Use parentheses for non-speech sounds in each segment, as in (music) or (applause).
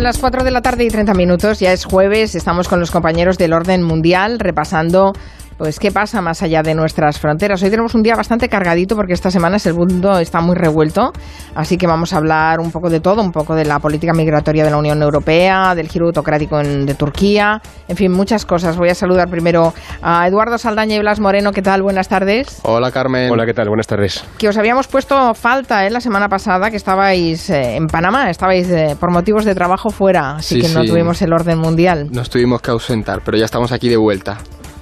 Son las 4 de la tarde y 30 minutos, ya es jueves, estamos con los compañeros del orden mundial repasando pues qué pasa más allá de nuestras fronteras. Hoy tenemos un día bastante cargadito porque esta semana el mundo está muy revuelto, así que vamos a hablar un poco de todo, un poco de la política migratoria de la Unión Europea, del giro autocrático de Turquía, en fin, muchas cosas. Voy a saludar primero a Eduardo Saldaña y Blas Moreno. ¿Qué tal? Buenas tardes. Hola Carmen. Hola, ¿qué tal? Buenas tardes. Que os habíamos puesto falta ¿eh? la semana pasada, que estabais eh, en Panamá, estabais eh, por motivos de trabajo fuera, así Sí, que no sí. tuvimos el orden mundial. Nos tuvimos que ausentar, pero ya estamos aquí de vuelta.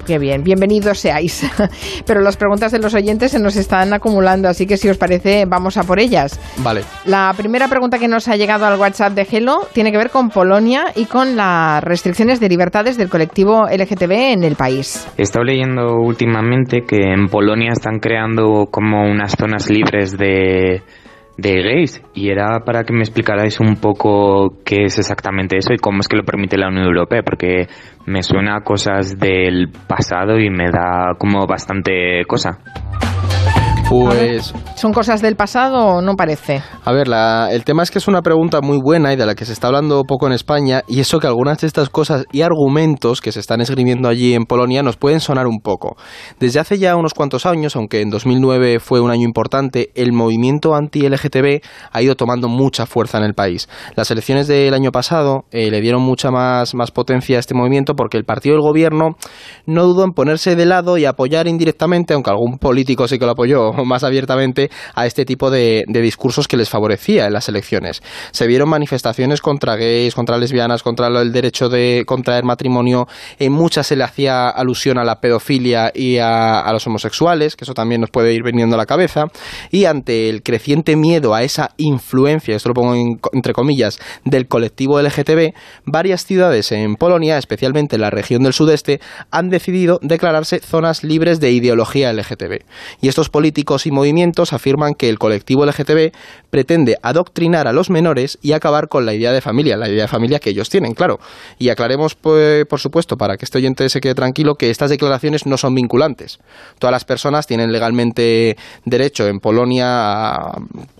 Qué bien, bienvenidos seáis. (laughs) Pero las preguntas de los oyentes se nos están acumulando, así que si os parece, vamos a por ellas. Vale. La primera pregunta que nos ha llegado al WhatsApp de Gelo tiene que ver con Polonia y con las restricciones de libertades del colectivo LGTB en el país. He estado leyendo últimamente que en Polonia están creando como unas zonas libres de, de gays y era para que me explicarais un poco qué es exactamente eso y cómo es que lo permite la Unión Europea porque me suena a cosas del pasado y me da como bastante cosa. Pues, ¿Son cosas del pasado o no parece? a ver, la- el tema es que es una pregunta muy buena y de la que se está hablando poco en España, y eso que algunas de estas cosas y argumentos que se están esgrimiendo allí en Polonia nos pueden sonar un poco. Desde hace ya unos cuantos años, aunque en 2009 fue un año importante, el movimiento anti-LGTB ha ido tomando mucha fuerza en el país. Las elecciones del año pasado eh, le dieron mucha más, más potencia a este movimiento porque el partido del gobierno no dudó en ponerse de lado y apoyar indirectamente, aunque algún político sí que lo apoyó (laughs) más abiertamente, a este tipo de, discursos que les favorecía en las elecciones. Se vieron manifestaciones contra gays, contra lesbianas, contra el derecho de contraer matrimonio. En muchas se le hacía alusión a la pedofilia y a, los homosexuales, que eso también nos puede ir viniendo a la cabeza. Y ante el creciente miedo a esa influencia, esto lo pongo en- entre comillas, del colectivo LGTB, varias ciudades en Polonia, especialmente en la región del sudeste, han decidido declararse zonas libres de ideología LGTB. Y estos políticos y movimientos afirman que el colectivo LGTB pretende adoctrinar a los menores y acabar con la idea de familia, la idea de familia que ellos tienen, claro. Y aclaremos, pues, por supuesto, para que este oyente se quede tranquilo, que estas declaraciones no son vinculantes. Todas las personas tienen legalmente derecho en Polonia,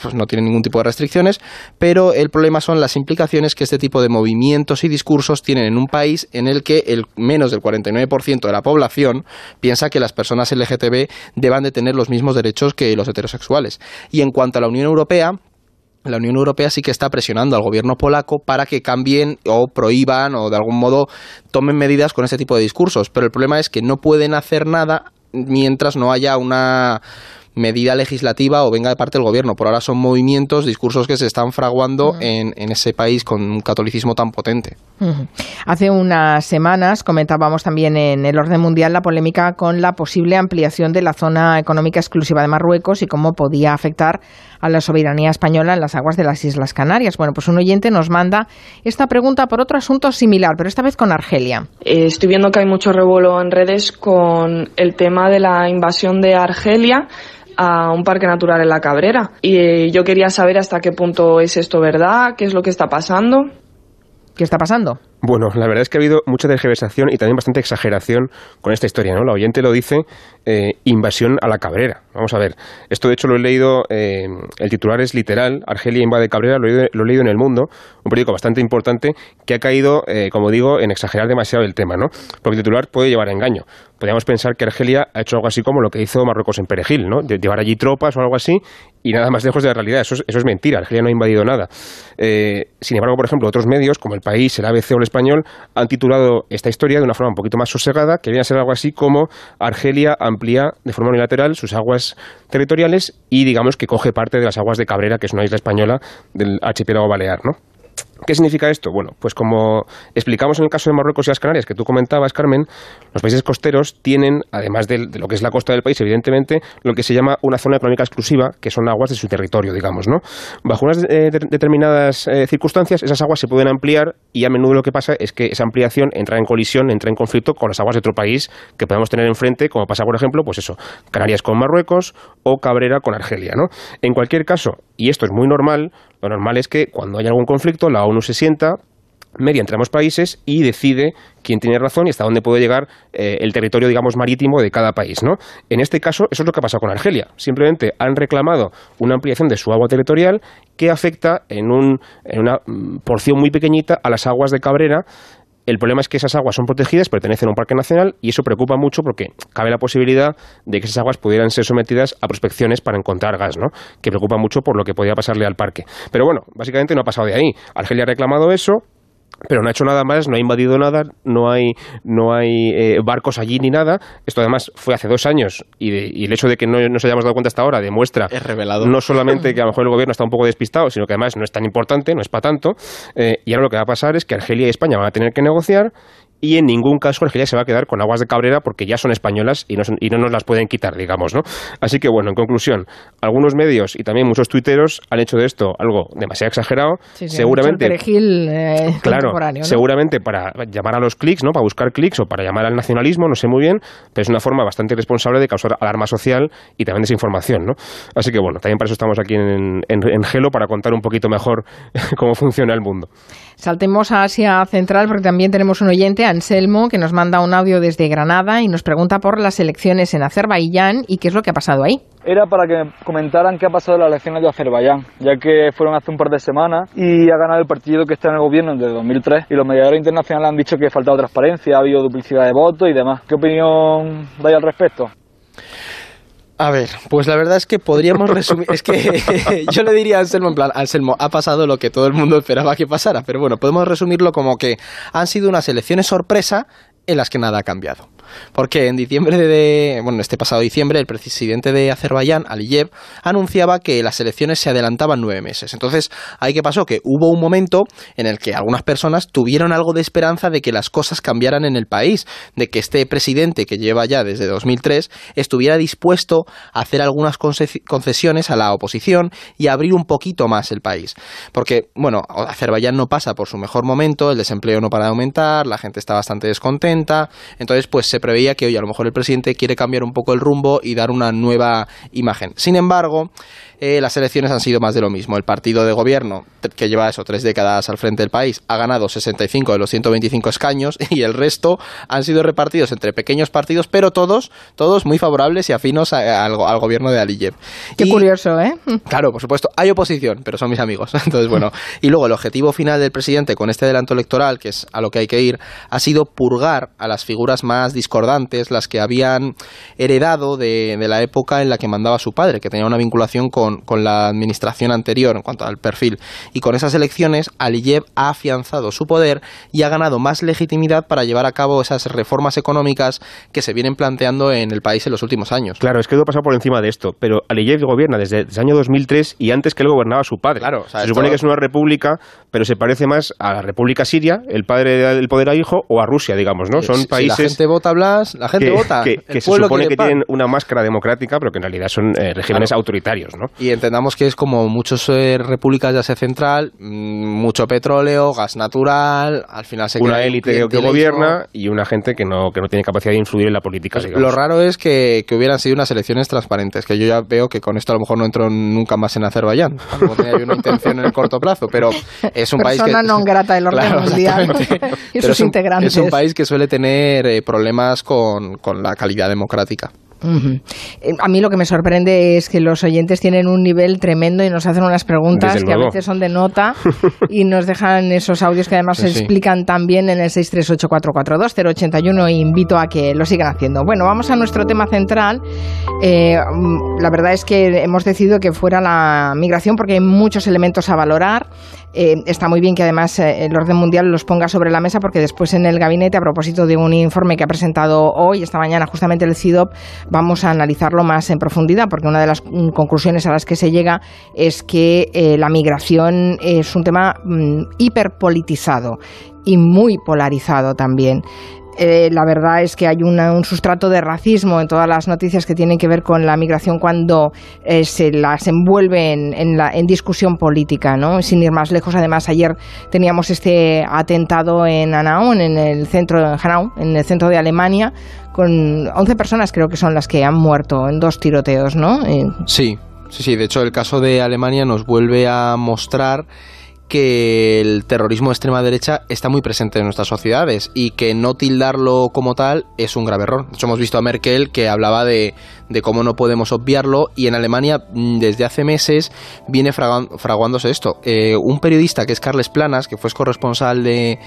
pues no tienen ningún tipo de restricciones, pero el problema son las implicaciones que este tipo de movimientos y discursos tienen en un país en el que el menos del 49% de la población piensa que las personas LGTB deban de tener los mismos derechos que los heterosexuales. Y en cuanto a la Unión Europea, la Unión Europea sí que está presionando al gobierno polaco para que cambien o prohíban o de algún modo tomen medidas con este tipo de discursos. Pero el problema es que no pueden hacer nada mientras no haya una medida legislativa o venga de parte del gobierno. Por ahora son movimientos, discursos que se están fraguando en, en ese país con un catolicismo tan potente. Hace unas semanas comentábamos también en el orden mundial la polémica con la posible ampliación de la zona económica exclusiva de Marruecos y cómo podía afectar a la soberanía española en las aguas de las Islas Canarias. Bueno, pues un oyente nos manda esta pregunta por otro asunto similar, pero esta vez con Argelia. Eh, estoy viendo que hay mucho revuelo en redes con el tema de la invasión de Argelia a un parque natural en la Cabrera. Y eh, yo quería saber hasta qué punto es esto verdad, qué es lo que está pasando. ¿Qué está pasando? Bueno, la verdad es que ha habido mucha tergiversación y también bastante exageración con esta historia, ¿no? La oyente lo dice, eh, invasión a la Cabrera. Vamos a ver, esto de hecho lo he leído, eh, el titular es literal, Argelia invade Cabrera, lo he, leído- en El Mundo, un periódico bastante importante que ha caído, eh, como digo, en exagerar demasiado el tema, ¿no? Porque el titular puede llevar a engaño. Podríamos pensar que Argelia ha hecho algo así como lo que hizo Marruecos en Perejil, ¿no? Llevar allí tropas o algo así y nada más lejos de la realidad. Eso es, mentira, Argelia no ha invadido nada. Sin embargo, por ejemplo, otros medios, como El País, el ABC o el Español, han titulado esta historia de una forma un poquito más sosegada, que viene a ser algo así como Argelia amplía de forma unilateral sus aguas territoriales y digamos que coge parte de las aguas de Cabrera, que es una isla española del archipiélago balear, ¿no? ¿Qué significa esto? Bueno, pues como explicamos en el caso de Marruecos y las Canarias, que tú comentabas, Carmen, los países costeros tienen, además de, lo que es la costa del país, evidentemente, lo que se llama una zona económica exclusiva, que son aguas de su territorio, digamos, ¿no? Bajo unas eh, de- determinadas eh, circunstancias, esas aguas se pueden ampliar y a menudo lo que pasa es que esa ampliación entra en colisión, entra en conflicto con las aguas de otro país que podemos tener enfrente, como pasa, por ejemplo, pues eso, Canarias con Marruecos o Cabrera con Argelia, ¿no? En cualquier caso, y esto es muy normal, lo normal es que cuando hay algún conflicto, la ONU se sienta, media entre ambos países y decide quién tiene razón y hasta dónde puede llegar eh, el territorio, digamos, marítimo de cada país, ¿no? En este caso, eso es lo que ha pasado con Argelia. Simplemente han reclamado una ampliación de su agua territorial que afecta en, un, en una mm, porción muy pequeñita a las aguas de Cabrera, el problema es que esas aguas son protegidas, pertenecen a un parque nacional y eso preocupa mucho porque cabe la posibilidad de que esas aguas pudieran ser sometidas a prospecciones para encontrar gas, ¿no? Que preocupa mucho por lo que podía pasarle al parque. Pero bueno, básicamente no ha pasado de ahí. Argelia ha reclamado eso, pero no ha hecho nada más, no ha invadido nada, no hay, no hay eh, barcos allí ni nada. Esto además fue hace dos años y, el hecho de que no nos hayamos dado cuenta hasta ahora demuestra es revelado. no solamente que a lo mejor el gobierno está un poco despistado, sino que además no es tan importante, no es para tanto. Eh, y ahora lo que va a pasar es que Argelia y España van a tener que negociar y en ningún caso Argelia se va a quedar con aguas de Cabrera porque ya son españolas y no, y no nos las pueden quitar, digamos, ¿no? Así que bueno, en conclusión, algunos medios y también muchos tuiteros han hecho de esto algo demasiado exagerado, seguramente eh, claro, seguramente para llamar a los clics, ¿no? Para buscar clics o para llamar al nacionalismo, no sé muy bien, pero es una forma bastante irresponsable de causar alarma social y también desinformación, ¿no? Así que bueno, también para eso estamos aquí en, en Gelo para contar un poquito mejor (laughs) cómo funciona el mundo. Saltemos a Asia Central porque también tenemos un oyente, Anselmo, que nos manda un audio desde Granada y nos pregunta por las elecciones en Azerbaiyán y qué es lo que ha pasado ahí. Era para que comentaran qué ha pasado en las elecciones de Azerbaiyán, ya que fueron hace un par de semanas y ha ganado el partido que está en el gobierno desde 2003 y los mediadores internacionales han dicho que ha faltado transparencia, ha habido duplicidad de votos y demás. ¿Qué opinión dais al respecto? A ver, pues la verdad es que podríamos resumir. Es que (laughs) yo le diría a Anselmo, en plan, Anselmo, ha pasado lo que todo el mundo esperaba que pasara, pero bueno, podemos resumirlo como que han sido unas elecciones sorpresa en las que nada ha cambiado. Porque en diciembre de, bueno, este pasado diciembre, el presidente de Azerbaiyán, Aliyev, anunciaba que las elecciones se adelantaban nueve meses. Entonces, ahí qué pasó? Que hubo un momento en el que algunas personas tuvieron algo de esperanza de que las cosas cambiaran en el país, de que este presidente que lleva ya desde 2003 estuviera dispuesto a hacer algunas concesiones a la oposición y abrir un poquito más el país. Porque, bueno, Azerbaiyán no pasa por su mejor momento, el desempleo no para de aumentar, la gente está bastante descontenta, entonces pues se preveía que hoy a lo mejor el presidente quiere cambiar un poco el rumbo y dar una nueva imagen. Sin embargo, eh, las elecciones han sido más de lo mismo. El partido de gobierno, que lleva eso tres décadas al frente del país, ha ganado 65 de los 125 escaños (laughs) y el resto han sido repartidos entre pequeños partidos, pero todos, todos muy favorables y afinos al, gobierno de Aliyev. Qué curioso, ¿eh? Claro, por supuesto, hay oposición, pero son mis amigos. (laughs) Entonces, bueno, y luego el objetivo final del presidente con este adelanto electoral, que es a lo que hay que ir, ha sido purgar a las figuras más discordantes, las que habían heredado de, de la época en la que mandaba su padre, que tenía una vinculación con con, la administración anterior en cuanto al perfil. Y con esas elecciones, Aliyev ha afianzado su poder y ha ganado más legitimidad para llevar a cabo esas reformas económicas que se vienen planteando en el país en los últimos años. Claro, es que ha pasado por encima de esto, pero Aliyev gobierna desde el año 2003 y antes que él gobernaba su padre. Claro, se supone que es una república, pero se parece más a la República Siria, el padre del poder a hijo, o a Rusia, digamos, ¿no? Son países... la gente vota Blas, la gente vota. Que, se supone que tienen una máscara democrática, pero que en realidad son eh, regímenes autoritarios, ¿no? Y entendamos que es como muchas eh, repúblicas de Asia Central, mm, mucho petróleo, gas natural, al final se Una élite que gobierna y una gente que no, que no tiene capacidad de influir en la política. Pues lo raro es que, que, hubieran sido unas elecciones transparentes, que yo ya veo que con esto a lo mejor no entro nunca más en Azerbaiyán, como tenía yo una intención en el corto plazo, pero es un país que... no grata del (laughs) orden mundial (laughs) y sus integrantes. Es un país que suele tener eh, problemas con, con la calidad democrática. Eh, a mí lo que me sorprende es que los oyentes tienen un nivel tremendo y nos hacen unas preguntas que a veces son de nota (laughs) y nos dejan esos audios que además se explican también en el 638442081 e invito a que lo sigan haciendo. Bueno, vamos a nuestro tema central. Eh, mm, la verdad es que hemos decidido que fuera la migración porque hay muchos elementos a valorar. Eh, está muy bien que además el orden mundial los ponga sobre la mesa porque después en el gabinete, a propósito de un informe que ha presentado hoy, esta mañana, justamente el CIDOP, vamos a analizarlo más en profundidad, porque una de las mm, conclusiones a las que se llega es que eh, la migración es un tema mm, hiperpolitizado y muy polarizado también. Eh, la verdad es que hay un sustrato de racismo en todas las noticias que tienen que ver con la migración cuando eh, se las envuelve en, la, en, discusión política, ¿no? Sin ir más lejos, además ayer teníamos este atentado en Anaun, en el centro de Hanau, en el centro de Alemania, con 11 personas creo que son las que han muerto en dos tiroteos, ¿no? Sí, sí, sí. De hecho, el caso de Alemania nos vuelve a mostrar que el terrorismo de extrema derecha está muy presente en nuestras sociedades y que no tildarlo como tal es un grave error. De hecho, hemos visto a Merkel que hablaba de, de cómo no podemos obviarlo y en Alemania mm, desde hace meses viene fraguándose esto. Eh, un periodista que es Carles Planas, que fue corresponsal de,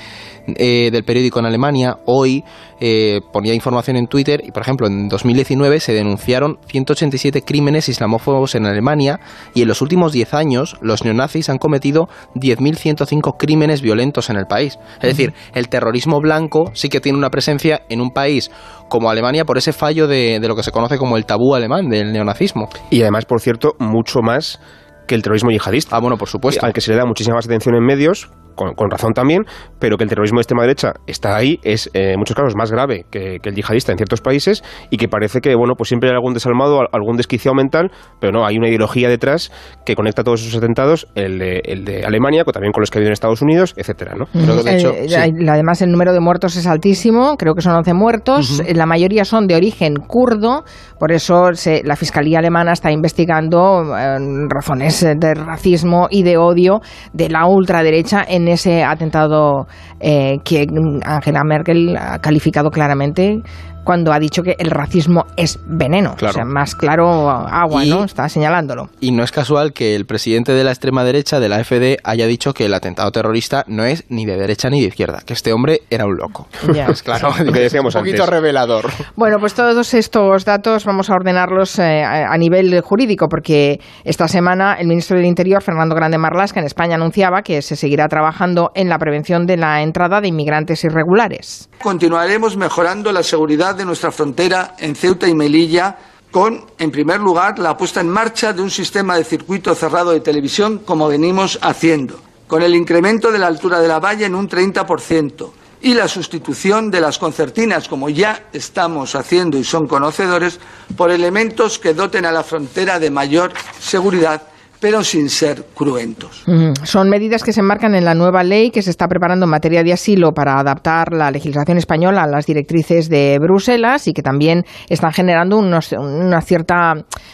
eh, del periódico en Alemania, hoy eh, ponía información en Twitter y, por ejemplo, en 2019 se denunciaron 187 crímenes islamófobos en Alemania y en los últimos 10 años los neonazis han cometido 10.105 crímenes violentos en el país. Es decir, el terrorismo blanco sí que tiene una presencia en un país como Alemania por ese fallo de, de lo que se conoce como el tabú alemán del neonazismo. Y además, por cierto, mucho más que el terrorismo yihadista. Ah, bueno, por supuesto. Aunque se le da muchísima más atención en medios, con, razón también, pero que el terrorismo de extrema derecha está ahí, es eh, en muchos casos más grave que, el yihadista en ciertos países y que parece que, bueno, pues siempre hay algún desalmado, algún desquiciado mental, pero no, hay una ideología detrás que conecta todos esos atentados, el de, el de Alemania, también con los que ha habido en Estados Unidos, etcétera, ¿no? de hecho, eh, Además, el número de muertos es altísimo, creo que son 11 muertos, la mayoría son de origen kurdo, por eso la Fiscalía alemana está investigando eh, razones de racismo y de odio de la ultraderecha en ese atentado eh, que Angela Merkel ha calificado claramente cuando ha dicho que el racismo es veneno. O sea, más claro agua, ¿no? Está señalándolo. Y no es casual que el presidente de la extrema derecha, de la FD, haya dicho que el atentado terrorista no es ni de derecha ni de izquierda, que este hombre era un loco. Pues (laughs) claro, lo que decíamos un poquito revelador. Bueno, pues todos estos datos vamos a ordenarlos eh, a nivel jurídico, porque esta semana el ministro del Interior, Fernando Grande Marlasca, en España anunciaba que se seguirá trabajando en la prevención de la entrada de inmigrantes irregulares. Continuaremos mejorando la seguridad de nuestra frontera en Ceuta y Melilla con, en primer lugar, la puesta en marcha de un sistema de circuito cerrado de televisión como venimos haciendo, con el incremento de la altura de la valla en un 30% y la sustitución de las concertinas, como ya estamos haciendo y son conocedores, por elementos que doten a la frontera de mayor seguridad pero sin ser cruentos. Son medidas que se enmarcan en la nueva ley que se está preparando en materia de asilo para adaptar la legislación española a las directrices de Bruselas y que también están generando unos, una cierta,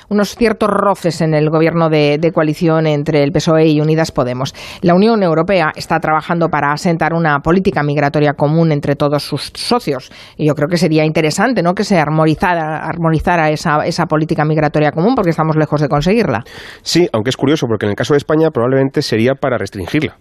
unos ciertos roces en el gobierno de, coalición entre el PSOE y Unidas Podemos. La Unión Europea está trabajando para asentar una política migratoria común entre todos sus socios y yo creo que sería interesante ¿no? que se armonizara, armonizara esa, esa política migratoria común porque estamos lejos de conseguirla. Sí, aunque es curioso porque en el caso de España probablemente sería para restringirla.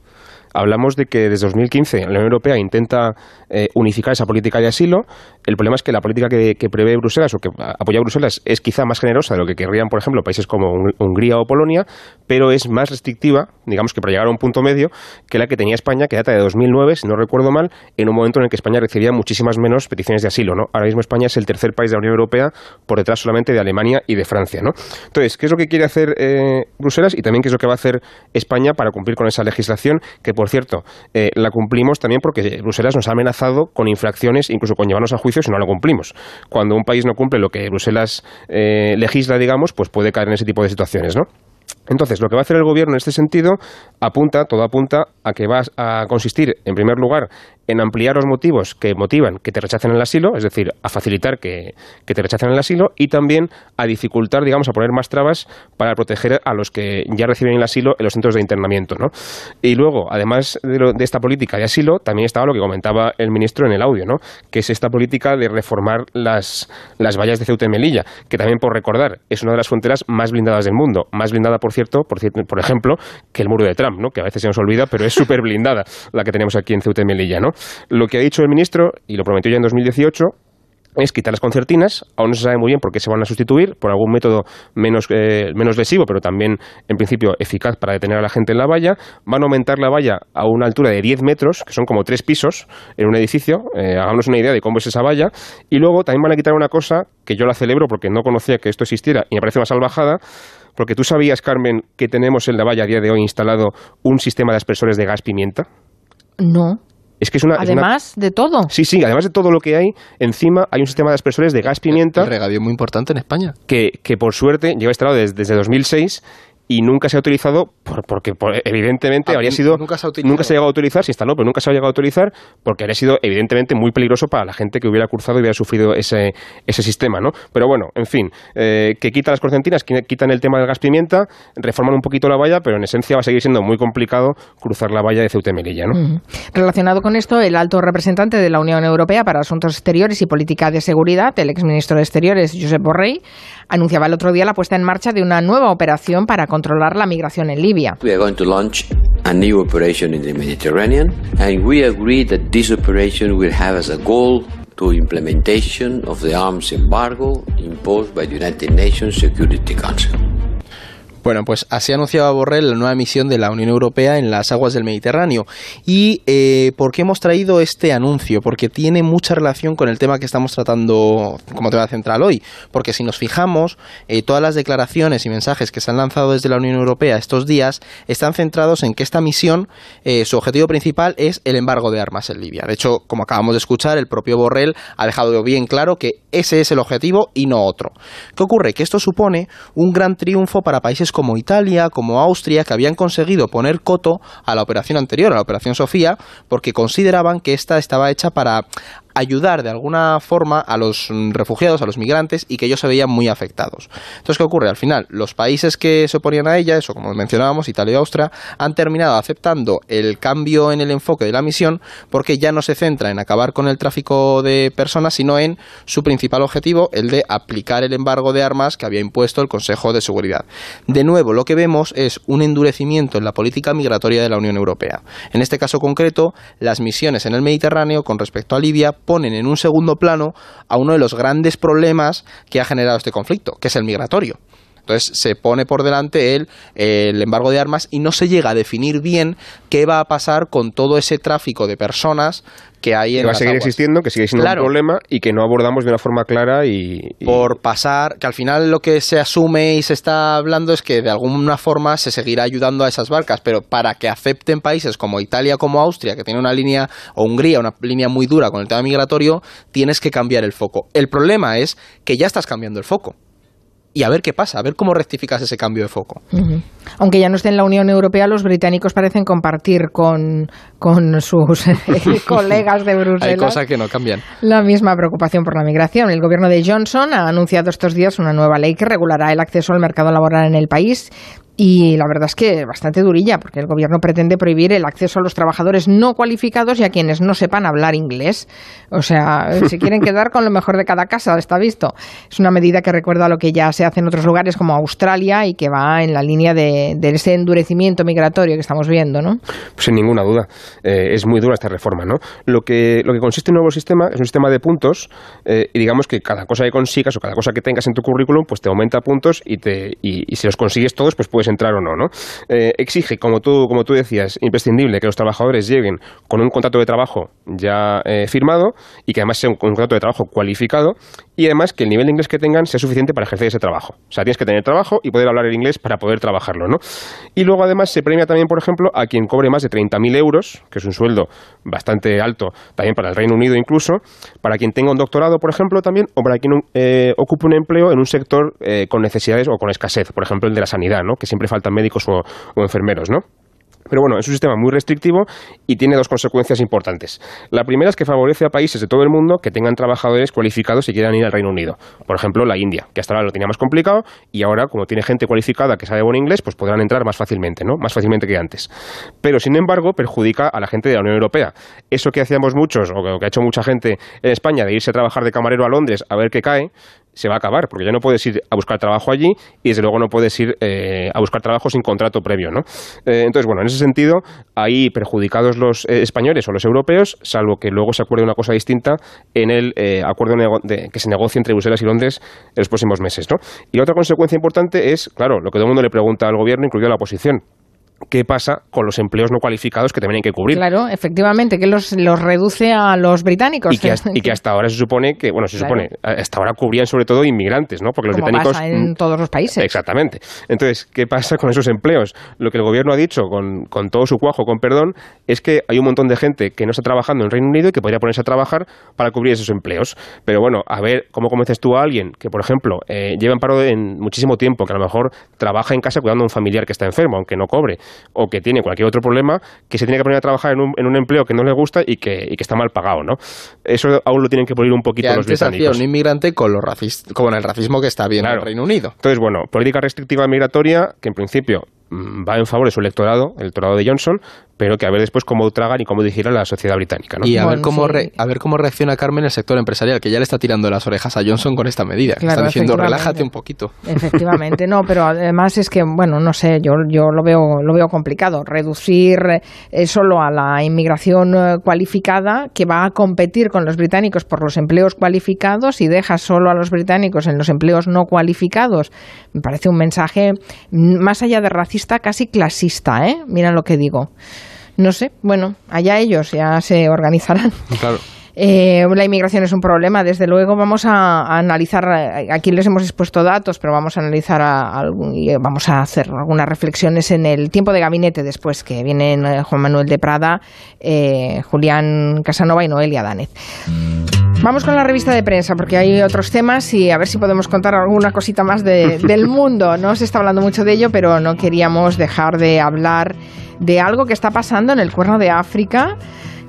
Hablamos de que desde 2015 la Unión Europea intenta eh, unificar esa política de asilo. El problema es que la política que, prevé Bruselas o que apoya Bruselas es quizá más generosa de lo que querrían, por ejemplo, países como Hungría o Polonia, pero es más restrictiva, digamos que para llegar a un punto medio, que la que tenía España, que data de 2009, si no recuerdo mal, en un momento en el que España recibía muchísimas menos peticiones de asilo. ¿no? Ahora mismo España es el tercer país de la Unión Europea por detrás solamente de Alemania y de Francia. ¿no? Entonces, ¿qué es lo que quiere hacer eh, Bruselas y también qué es lo que va a hacer España para cumplir con esa legislación que, por cierto, eh, la cumplimos también porque Bruselas nos ha amenazado con infracciones, incluso con llevarnos a juicio si no la cumplimos. Cuando un país no cumple lo que Bruselas eh, legisla, digamos, pues puede caer en ese tipo de situaciones, ¿no? Entonces, lo que va a hacer el gobierno en este sentido apunta, todo apunta a que va a consistir, en primer lugar, en ampliar los motivos que motivan que te rechacen el asilo, es decir, a facilitar que, te rechacen el asilo y también a dificultar, digamos, a poner más trabas para proteger a los que ya reciben el asilo en los centros de internamiento. ¿no? Y luego, además de, esta política de asilo, también estaba lo que comentaba el ministro en el audio, ¿no? que es esta política de reformar las, las vallas de Ceuta y Melilla, que también, por recordar, es una de las fronteras más blindadas del mundo. Más blindada, por cierto, por, por ejemplo, que el muro de Trump, ¿no? que a veces se nos olvida, pero es súper blindada la que tenemos aquí en Ceuta y Melilla. ¿no? Lo que ha dicho el ministro, y lo prometió ya en 2018, es quitar las concertinas, aún no se sabe muy bien por qué se van a sustituir, por algún método menos, eh, menos lesivo, pero también en principio eficaz para detener a la gente en la valla. Van a aumentar la valla a una altura de 10 metros, que son como tres pisos en un edificio, eh, hagamos una idea de cómo es esa valla, y luego también van a quitar una cosa que yo la celebro porque no conocía que esto existiera y me parece más salvajada, porque tú sabías, Carmen, que tenemos en la valla a día de hoy instalado un sistema de aspersores de gas pimienta. No. Es que es una, además de todo. Sí, sí, además de todo lo que hay, encima hay un sistema de aspersores de gas pimienta. Un regadío muy importante en España. Que, que por suerte lleva instalado desde, desde 2006 y nunca se ha utilizado porque evidentemente ah, habría sido nunca se, ha nunca se ha llegado a utilizar, se instaló, pero nunca se ha llegado a utilizar porque habría sido evidentemente muy peligroso para la gente que hubiera cruzado y hubiera sufrido ese, ese sistema, ¿no? Pero bueno, en fin, eh, que quitan las corcentinas, quitan el tema del gas pimienta, reforman un poquito la valla, pero en esencia va a seguir siendo muy complicado cruzar la valla de Ceuta y Melilla, ¿no? Relacionado con esto, el alto representante de la Unión Europea para Asuntos Exteriores y Política de Seguridad, el exministro de Exteriores, Josep Borrell, anunciaba el otro día la puesta en marcha de una nueva operación para controlar la migración en Libia. We are going to launch a new operation in the Mediterranean and we agree that this operation will have as a goal to implementation of the arms embargo imposed by the United Nations Security Council. Bueno, pues así anunciaba Borrell la nueva misión de la Unión Europea en las aguas del Mediterráneo. ¿Y eh, por qué hemos traído este anuncio? Porque tiene mucha relación con el tema que estamos tratando como tema central hoy. Porque si nos fijamos, eh, todas las declaraciones y mensajes que se han lanzado desde la Unión Europea estos días están centrados en que esta misión, eh, su objetivo principal es el embargo de armas en Libia. De hecho, como acabamos de escuchar, el propio Borrell ha dejado bien claro que ese es el objetivo y no otro. ¿Qué ocurre? Que esto supone un gran triunfo para países como Italia, como Austria, que habían conseguido poner coto a la operación anterior, a la operación Sofía, porque consideraban que esta estaba hecha para ayudar de alguna forma a los refugiados, a los migrantes, y que ellos se veían muy afectados. Entonces, ¿qué ocurre? Al final, los países que se oponían a ella, eso como mencionábamos, Italia y Austria, han terminado aceptando el cambio en el enfoque de la misión porque ya no se centra en acabar con el tráfico de personas, sino en su principal objetivo, el de aplicar el embargo de armas que había impuesto el Consejo de Seguridad. De nuevo, lo que vemos es un endurecimiento en la política migratoria de la Unión Europea. En este caso concreto, las misiones en el Mediterráneo con respecto a Libia ponen en un segundo plano a uno de los grandes problemas que ha generado este conflicto, que es el migratorio. Entonces se pone por delante el, el, embargo de armas y no se llega a definir bien qué va a pasar con todo ese tráfico de personas que hay en que va a seguir existiendo, que sigue siendo un problema y que no abordamos de una forma clara y, Por pasar, que al final lo que se asume y se está hablando es que de alguna forma se seguirá ayudando a esas barcas, pero para que acepten países como Italia, como Austria, que tiene una línea, o Hungría, una línea muy dura con el tema migratorio, tienes que cambiar el foco. El problema es que ya estás cambiando el foco y a ver qué pasa, a ver cómo rectificas ese cambio de foco. Aunque ya no esté en la Unión Europea, los británicos parecen compartir con, con sus (laughs) colegas de Bruselas. Hay cosas que no cambian. La misma preocupación por la migración. El gobierno de Johnson ha anunciado estos días una nueva ley que regulará el acceso al mercado laboral en el país y la verdad es que bastante durilla, porque el gobierno pretende prohibir el acceso a los trabajadores no cualificados y a quienes no sepan hablar inglés. O sea, si quieren (laughs) quedar con lo mejor de cada casa, está visto. Es una medida que recuerda a lo que ya se hace en otros lugares como Australia y que va en la línea de, ese endurecimiento migratorio que estamos viendo, ¿no? Pues sin ninguna duda. Eh, es muy dura esta reforma, ¿no? Lo que, lo que consiste en un nuevo sistema es un sistema de puntos eh, y digamos que cada cosa que consigas o cada cosa que tengas en tu currículum pues te aumenta puntos y, te, y, y si los consigues todos pues puedes entrar o no, ¿no? Eh, exige, como tú, como tú decías, imprescindible que los trabajadores lleguen con un contrato de trabajo ya eh, firmado y que además sea un, contrato de trabajo cualificado y además que el nivel de inglés que tengan sea suficiente para ejercer ese trabajo. O sea, tienes que tener trabajo y poder hablar el inglés para poder trabajarlo, ¿no? Y luego además se premia también, por ejemplo, a quien cobre más de 30.000 euros, que es un sueldo bastante alto también para el Reino Unido incluso, para quien tenga un doctorado, por ejemplo, también, o para quien eh, ocupe un empleo en un sector con necesidades o con escasez, por ejemplo, el de la sanidad, ¿no? Que siempre faltan médicos o, o enfermeros, ¿no? Pero bueno, es un sistema muy restrictivo y tiene dos consecuencias importantes. La primera es que favorece a países de todo el mundo que tengan trabajadores cualificados y quieran ir al Reino Unido. Por ejemplo, la India, que hasta ahora lo tenía más complicado y ahora, como tiene gente cualificada que sabe buen inglés, pues podrán entrar más fácilmente, ¿no? Más fácilmente que antes. Pero, sin embargo, perjudica a la gente de la Unión Europea. Eso que hacíamos muchos, o que ha hecho mucha gente en España, de irse a trabajar de camarero a Londres a ver qué cae, se va a acabar, porque ya no puedes ir a buscar trabajo allí y desde luego no puedes ir eh, a buscar trabajo sin contrato previo, ¿no? Eh, entonces, bueno, en ese sentido, ahí perjudicados los eh, españoles o los europeos, salvo que luego se acuerde una cosa distinta en el acuerdo que se negocie entre Bruselas y Londres en los próximos meses, ¿no? Y otra consecuencia importante es, claro, lo que todo el mundo le pregunta al gobierno, incluido la oposición qué pasa con los empleos no cualificados que también hay que cubrir. Claro, efectivamente, que los, los reduce a los británicos. Y que, hasta, y que (laughs) hasta ahora se supone que, bueno, se supone, hasta ahora cubrían sobre todo inmigrantes, ¿no? Porque los británicos. Pasa en todos los países. Exactamente. Entonces, ¿qué pasa con esos empleos? Lo que el gobierno ha dicho, con, con todo su cuajo, con perdón, es que hay un montón de gente que no está trabajando en Reino Unido y que podría ponerse a trabajar para cubrir esos empleos. Pero bueno, a ver, ¿cómo convences tú a alguien que, por ejemplo, eh, lleva en paro en muchísimo tiempo, que a lo mejor trabaja en casa cuidando a un familiar que está enfermo, aunque no cobre, o que tiene cualquier otro problema, que se tiene que poner a trabajar en un, en un empleo que no le gusta y que, y que, está mal pagado, ¿no? Eso aún lo tienen que poner un poquito los británicos. un inmigrante con, los con el racismo que está bien en el Reino Unido. Entonces, bueno, política restrictiva migratoria, que en principio mm, va en favor de su electorado, el electorado de Johnson, pero que a ver después cómo tragan y cómo digiera la sociedad británica. ¿no? Y a, ver cómo a ver cómo reacciona Carmen el sector empresarial, que ya le está tirando las orejas a Johnson con esta medida. está diciendo, relájate un poquito. Efectivamente, no, pero además es que, bueno, no sé, yo, yo lo, veo, lo veo complicado. Reducir eh, solo a la inmigración eh, cualificada, que va a competir con los británicos por los empleos cualificados y deja solo a los británicos en los empleos no cualificados, me parece un mensaje mm, más allá de racista, casi clasista, ¿eh? Mira lo que digo. No sé, bueno, allá ellos ya se organizarán. Claro. Eh, la inmigración es un problema, desde luego. Vamos a, analizar, eh, aquí les hemos expuesto datos, pero vamos a analizar vamos a hacer algunas reflexiones en el tiempo de gabinete después, que vienen eh, Juan Manuel de Prada, Julián Casanova y Noelia Danez. Vamos con la revista de prensa, porque hay otros temas y a ver si podemos contar alguna cosita más (laughs) del mundo. No se está hablando mucho de ello, pero no queríamos dejar de hablar de algo que está pasando en el cuerno de África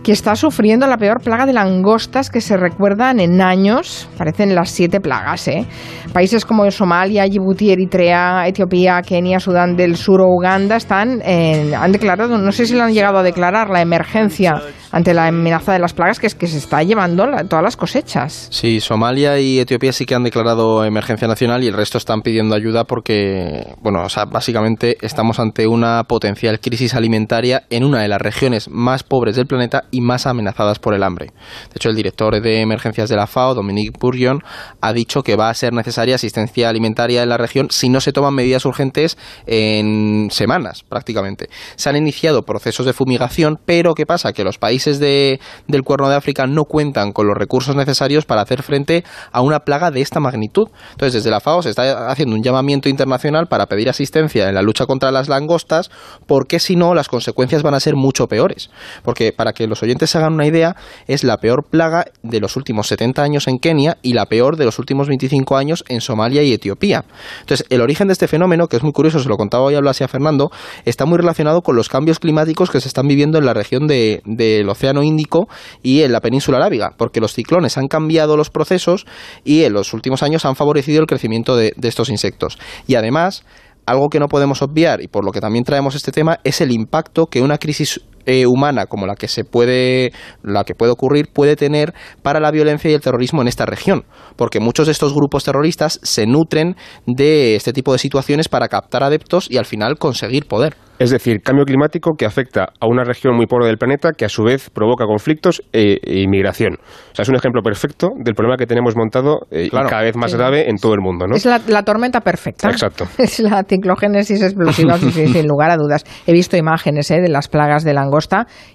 que está sufriendo la peor plaga de langostas que se recuerdan en años. Parecen las siete plagas. ¿eh? Países como Somalia, Djibouti, Eritrea, Etiopía, Kenia, Sudán del Sur Uganda están han declarado, no sé si lo han llegado a declarar, la emergencia ante la amenaza de las plagas que es que se está llevando todas las cosechas. Sí, Somalia y Etiopía sí que han declarado emergencia nacional y el resto están pidiendo ayuda porque, bueno, o sea, básicamente estamos ante una potencial crisis alimentaria en una de las regiones más pobres del planeta y más amenazadas por el hambre. De hecho, el director de emergencias de la FAO, Dominique Bourgeon, ha dicho que va a ser necesaria asistencia alimentaria en la región si no se toman medidas urgentes en semanas, prácticamente. Se han iniciado procesos de fumigación, pero ¿qué pasa? Que los países de, del Cuerno de África no cuentan con los recursos necesarios para hacer frente a una plaga de esta magnitud. Entonces, desde la FAO se está haciendo un llamamiento internacional para pedir asistencia en la lucha contra las langostas, porque si no, las consecuencias van a ser mucho peores. Porque para que los oyentes se hagan una idea, es la peor plaga de los últimos 70 años en Kenia y la peor de los últimos 25 años en Somalia y Etiopía. Entonces, el origen de este fenómeno, que es muy curioso, se lo contaba hoy a Fernando, está muy relacionado con los cambios climáticos que se están viviendo en la región del Océano Índico y en la península arábiga, porque los ciclones han cambiado los procesos y en los últimos años han favorecido el crecimiento de estos insectos. Y además, algo que no podemos obviar y por lo que también traemos este tema es el impacto que una crisis eh, humana como la que se puede la que puede ocurrir puede tener para la violencia y el terrorismo en esta región porque muchos de estos grupos terroristas se nutren de este tipo de situaciones para captar adeptos y al final conseguir poder es decir, cambio climático que afecta a una región muy pobre del planeta que a su vez provoca conflictos e, e inmigración. O sea, es un ejemplo perfecto del problema que tenemos montado eh, y cada vez más grave en todo el mundo. ¿no? Es la, tormenta perfecta. Exacto. (laughs) Es la ciclogénesis explosiva, sin lugar a dudas. He visto imágenes eh, de las plagas de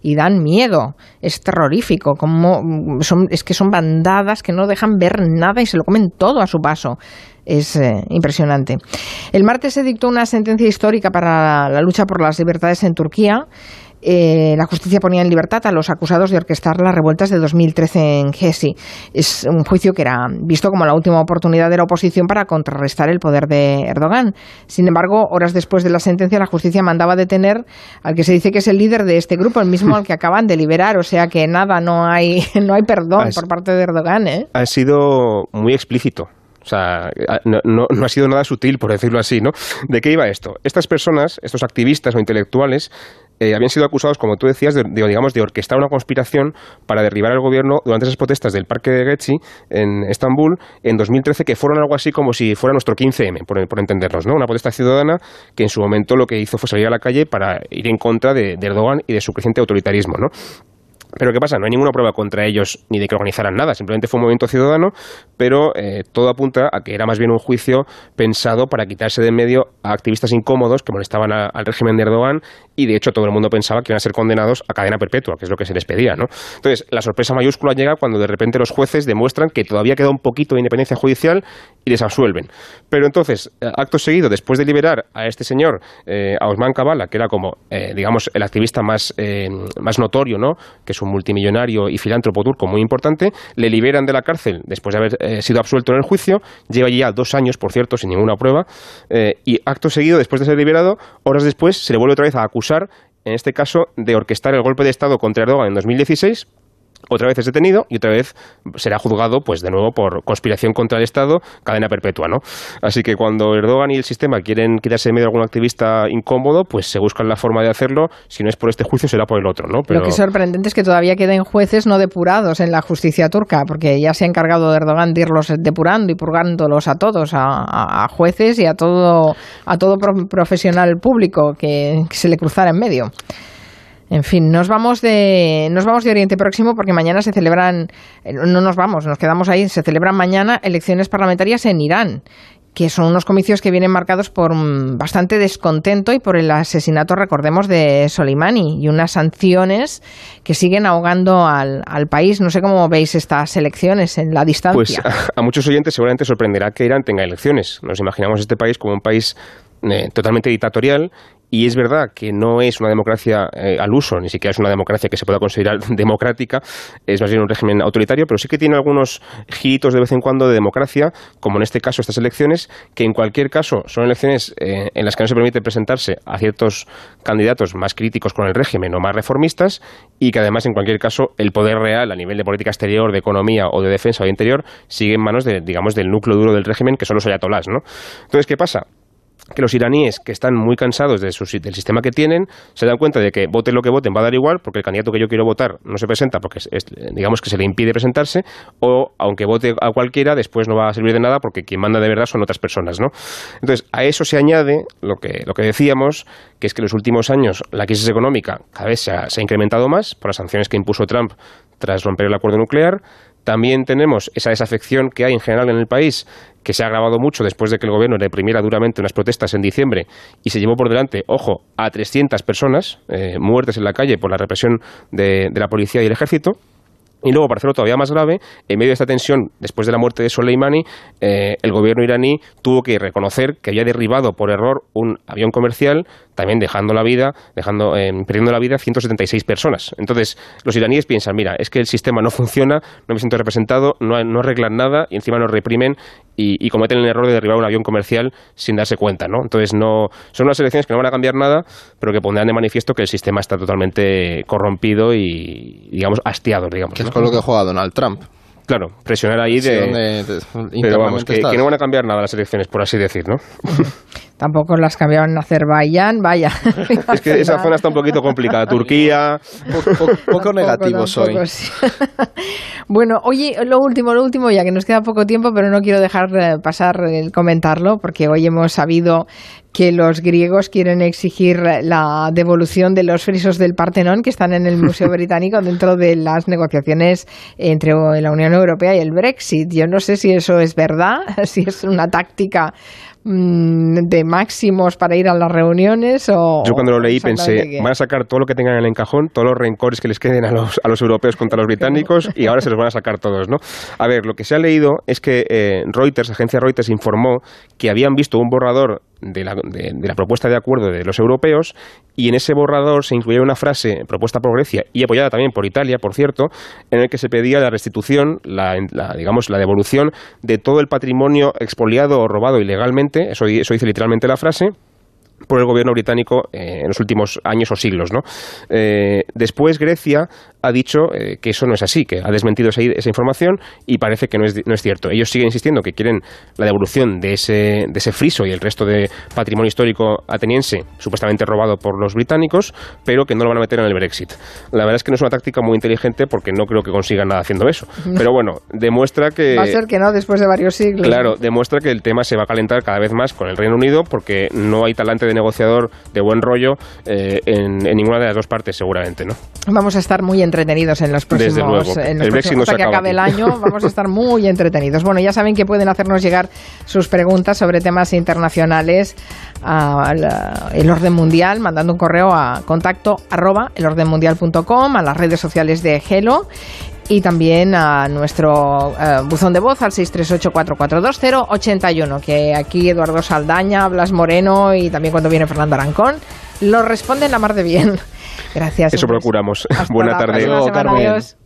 y dan miedo. Es terrorífico. Como son, es que son bandadas que no dejan ver nada y se lo comen todo a su paso es eh, impresionante. El martes se dictó una sentencia histórica para la lucha por las libertades en Turquía. Eh, la justicia ponía en libertad a los acusados de orquestar las revueltas de 2013 en Hesi. Es un juicio que era visto como la última oportunidad de la oposición para contrarrestar el poder de Erdogan. Sin embargo, horas después de la sentencia, la justicia mandaba detener al que se dice que es el líder de este grupo, el mismo al que acaban de liberar. O sea que nada, no hay, (laughs) no hay perdón por parte de Erdogan. ¿eh? Ha sido muy explícito o sea, no, no, ha sido nada sutil, por decirlo así, ¿no? ¿De qué iba esto? Estas personas, estos activistas o intelectuales, eh, habían sido acusados, como tú decías, de, digamos, de orquestar una conspiración para derribar al gobierno durante esas protestas del Parque de Getxi en Estambul en 2013, que fueron algo así como si fuera nuestro 15M, por, por, entendernos, ¿no? Una protesta ciudadana que en su momento lo que hizo fue salir a la calle para ir en contra de, de Erdogan y de su creciente autoritarismo, ¿no? Pero ¿qué pasa? No hay ninguna prueba contra ellos ni de que organizaran nada, simplemente fue un movimiento ciudadano, pero eh, todo apunta a que era más bien un juicio pensado para quitarse de en medio a activistas incómodos que molestaban al régimen de Erdogan y de hecho todo el mundo pensaba que iban a ser condenados a cadena perpetua, que es lo que se les pedía. ¿no? Entonces, la sorpresa mayúscula llega cuando de repente los jueces demuestran que todavía queda un poquito de independencia judicial y les absuelven. Pero entonces, eh, acto seguido, después de liberar a este señor, eh, a Osman Kavala, que era como, digamos, el activista más, más notorio, ¿no? que un multimillonario y filántropo turco muy importante, le liberan de la cárcel después de haber eh, sido absuelto en el juicio, lleva ya dos años, por cierto, sin ninguna prueba, eh, y acto seguido, después de ser liberado, horas después se le vuelve otra vez a acusar, en este caso, de orquestar el golpe de Estado contra Erdogan en 2016 otra vez es detenido y otra vez será juzgado, pues de nuevo, por conspiración contra el Estado, cadena perpetua, ¿no? Así que cuando Erdogan y el sistema quieren quitarse en medio de algún activista incómodo, pues se buscan la forma de hacerlo. Si no es por este juicio, será por el otro, ¿no? Pero... Lo que es sorprendente es que todavía queden jueces no depurados en la justicia turca, porque ya se ha encargado de Erdogan de irlos depurando y purgándolos a todos, a, jueces y a todo, a todo profesional público que se le cruzara en medio. En fin, nos vamos de nos vamos de Oriente Próximo porque mañana se celebran eh, no nos vamos, nos quedamos ahí, se celebran mañana elecciones parlamentarias en Irán que son unos comicios que vienen marcados por bastante descontento y por el asesinato, recordemos, de Soleimani y unas sanciones que siguen ahogando al, país. No sé cómo veis estas elecciones en la distancia. Pues (laughs) a, muchos oyentes seguramente sorprenderá que Irán tenga elecciones. Nos imaginamos este país como un país eh, totalmente dictatorial y es verdad que no es una democracia eh, al uso, ni siquiera es una democracia que se pueda considerar (laughs) democrática, es más bien un régimen autoritario, pero sí que tiene algunos giritos de vez en cuando de democracia, como en este caso estas elecciones, que en cualquier caso son elecciones eh, en las que no se permite presentarse a ciertos candidatos más críticos con el régimen o más reformistas, y que además en cualquier caso el poder real a nivel de política exterior, de economía o de defensa o de interior sigue en manos de, digamos, del núcleo duro del régimen, que son los ayatolás, ¿no? Entonces, ¿qué pasa? Que los iraníes, que están muy cansados de su, del sistema que tienen, se dan cuenta de que voten lo que voten va a dar igual, porque el candidato que yo quiero votar no se presenta porque digamos que se le impide presentarse, o aunque vote a cualquiera, después no va a servir de nada porque quien manda de verdad son otras personas, ¿no? Entonces, a eso se añade lo que, lo que decíamos, que es que en los últimos años la crisis económica cada vez se ha incrementado más por las sanciones que impuso Trump tras romper el acuerdo nuclear, también tenemos esa desafección que hay en general en el país, que se ha agravado mucho después de que el gobierno reprimiera duramente unas protestas en diciembre y se llevó por delante, ojo, a 300 personas eh, muertes en la calle por la represión de la policía y el ejército. Y luego, para hacerlo todavía más grave, en medio de esta tensión, después de la muerte de Soleimani, eh, el gobierno iraní tuvo que reconocer que había derribado por error un avión comercial, también dejando la vida, dejando, eh, perdiendo la vida 176 personas. Entonces, los iraníes piensan, mira, es que el sistema no funciona, no me siento representado, no, no arreglan nada y encima nos reprimen y, cometen el error de derribar un avión comercial sin darse cuenta, ¿no? Entonces, no, son unas elecciones que no van a cambiar nada, pero que pondrán de manifiesto que el sistema está totalmente corrompido y, digamos, hastiado, digamos. Que es con lo que juega Donald Trump. Claro, presionar ahí de... pero vamos, que, no van a cambiar nada las elecciones, por así decir, ¿no? (laughs) Tampoco las cambiaban en Azerbaiyán, vaya. (laughs) es que esa zona está un poquito complicada. Turquía... Poco, negativo soy. (laughs) bueno, oye, lo último, lo último, ya que nos queda poco tiempo, pero no quiero dejar eh, pasar el comentarlo, porque hoy hemos sabido que los griegos quieren exigir la devolución de los frisos del Partenón que están en el Museo (laughs) Británico dentro de las negociaciones entre la Unión Europea y el Brexit. Yo no sé si eso es verdad, si es una táctica Mm, de máximos para ir a las reuniones o yo cuando lo leí pensé van a sacar todo lo que tengan en el encajón todos los rencores que les queden a los, a los europeos contra los británicos y ahora se los van a sacar todos no a ver lo que se ha leído es que eh, Reuters agencia Reuters informó que habían visto un borrador de la, de, la, propuesta de acuerdo de los europeos y en ese borrador se incluía una frase propuesta por Grecia y apoyada también por Italia, por cierto, en el que se pedía la restitución, la, digamos, la devolución de todo el patrimonio expoliado o robado ilegalmente, eso, eso dice literalmente la frase, por el gobierno británico eh, en los últimos años o siglos. ¿no? Eh, después Grecia ha dicho eh, que eso no es así, que ha desmentido esa, esa información y parece que no es, no es, cierto. Ellos siguen insistiendo que quieren la devolución de ese, de ese friso y el resto de patrimonio histórico ateniense, supuestamente robado por los británicos, pero que no lo van a meter en el Brexit. La verdad es que no es una táctica muy inteligente porque no creo que consigan nada haciendo eso. (laughs) Pero bueno, demuestra que... Va a ser que no después de varios siglos. Claro, demuestra que el tema se va a calentar cada vez más con el Reino Unido porque no hay talante de de negociador de buen rollo eh, en, ninguna de las dos partes, seguramente, ¿no? Vamos a estar muy entretenidos en los próximos, Desde luego. en los El Brexit próximos- no se hasta que acaba acabe el año. Vamos a estar muy entretenidos. Bueno, ya saben que pueden hacernos llegar sus preguntas sobre temas internacionales a la- el orden mundial, mandando un correo a contacto arroba elordenmundial.com, a las redes sociales de Gelo y también a nuestro eh, buzón de voz al 638-442-081, que aquí Eduardo Saldaña, Blas Moreno y también cuando viene Fernando Arancón lo responden la mar de bien. (laughs) Gracias. Eso Pues, procuramos. hasta Buena la tarde. próxima Luego. Carmen. Adiós.